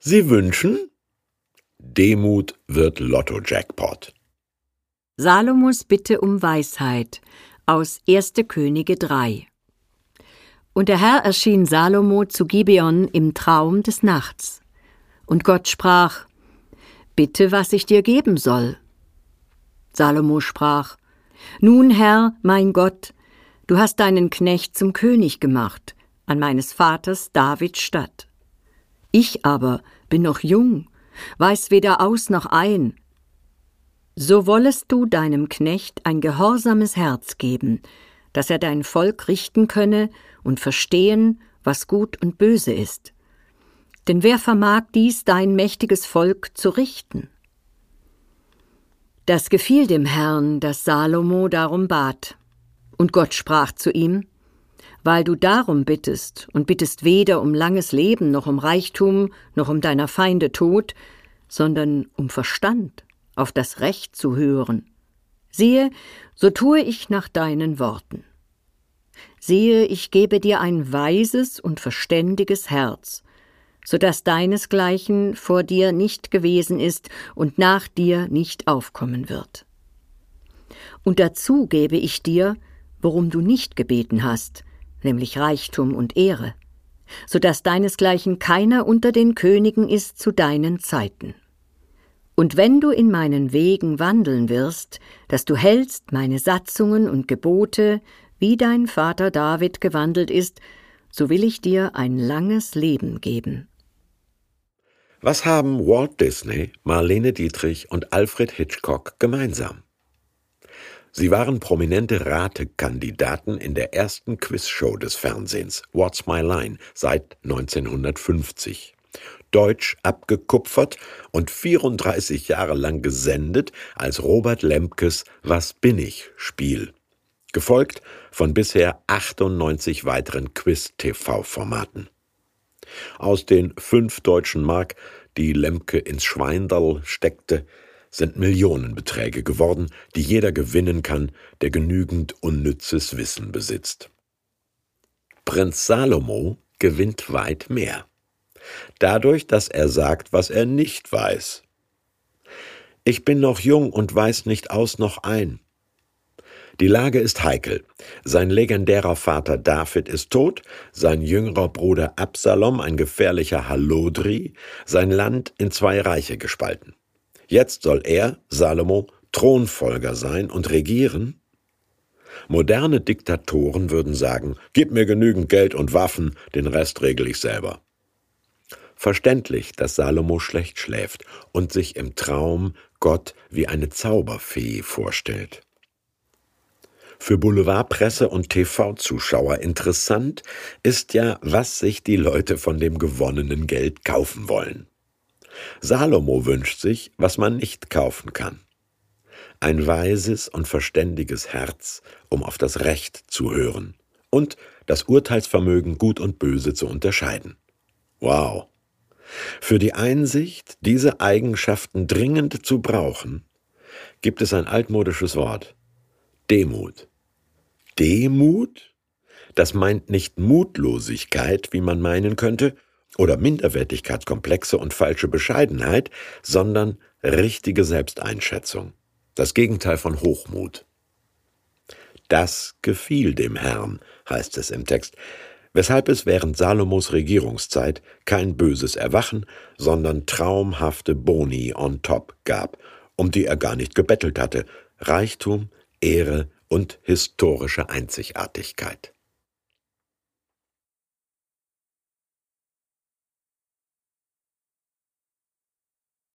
Sie wünschen? Demut wird Lotto-Jackpot. Salomos Bitte um Weisheit aus 1. Könige 3 Und der Herr erschien Salomo zu Gibeon im Traum des Nachts. Und Gott sprach, Bitte, was ich dir geben soll. Salomo sprach, Nun, Herr, mein Gott, du hast deinen Knecht zum König gemacht, an meines Vaters Davids Stadt. Ich aber bin noch jung weiß weder aus noch ein. So wollest du deinem Knecht ein gehorsames Herz geben, dass er dein Volk richten könne und verstehen, was gut und böse ist. Denn wer vermag dies dein mächtiges Volk zu richten? Das gefiel dem Herrn, dass Salomo darum bat. Und Gott sprach zu ihm, weil du darum bittest und bittest weder um langes Leben noch um Reichtum noch um deiner Feinde Tod, sondern um Verstand, auf das Recht zu hören. Siehe, so tue ich nach deinen Worten. Siehe, ich gebe dir ein weises und verständiges Herz, so dass deinesgleichen vor dir nicht gewesen ist und nach dir nicht aufkommen wird. Und dazu gebe ich dir, worum du nicht gebeten hast, nämlich Reichtum und Ehre, so dass deinesgleichen keiner unter den Königen ist zu deinen Zeiten. Und wenn du in meinen Wegen wandeln wirst, dass du hältst meine Satzungen und Gebote, wie dein Vater David gewandelt ist, so will ich dir ein langes Leben geben. Was haben Walt Disney, Marlene Dietrich und Alfred Hitchcock gemeinsam? Sie waren prominente Ratekandidaten in der ersten Quizshow des Fernsehens, What's My Line, seit 1950. Deutsch abgekupfert und 34 Jahre lang gesendet als Robert Lemkes Was bin ich Spiel. Gefolgt von bisher 98 weiteren Quiz-TV-Formaten. Aus den fünf deutschen Mark, die Lemke ins Schweindal steckte, sind Millionenbeträge geworden, die jeder gewinnen kann, der genügend unnützes Wissen besitzt. Prinz Salomo gewinnt weit mehr. Dadurch, dass er sagt, was er nicht weiß. Ich bin noch jung und weiß nicht aus noch ein. Die Lage ist heikel. Sein legendärer Vater David ist tot, sein jüngerer Bruder Absalom, ein gefährlicher Hallodri, sein Land in zwei Reiche gespalten. Jetzt soll er, Salomo, Thronfolger sein und regieren? Moderne Diktatoren würden sagen, gib mir genügend Geld und Waffen, den Rest regel ich selber. Verständlich, dass Salomo schlecht schläft und sich im Traum Gott wie eine Zauberfee vorstellt. Für Boulevardpresse und TV-Zuschauer interessant ist ja, was sich die Leute von dem gewonnenen Geld kaufen wollen. Salomo wünscht sich, was man nicht kaufen kann. Ein weises und verständiges Herz, um auf das Recht zu hören und das Urteilsvermögen gut und böse zu unterscheiden. Wow. Für die Einsicht, diese Eigenschaften dringend zu brauchen, gibt es ein altmodisches Wort. Demut. Demut? Das meint nicht Mutlosigkeit, wie man meinen könnte, oder Minderwertigkeitskomplexe und falsche Bescheidenheit, sondern richtige Selbsteinschätzung. Das Gegenteil von Hochmut. Das gefiel dem Herrn, heißt es im Text, weshalb es während Salomos Regierungszeit kein böses Erwachen, sondern traumhafte Boni on top gab, um die er gar nicht gebettelt hatte, Reichtum, Ehre und historische Einzigartigkeit.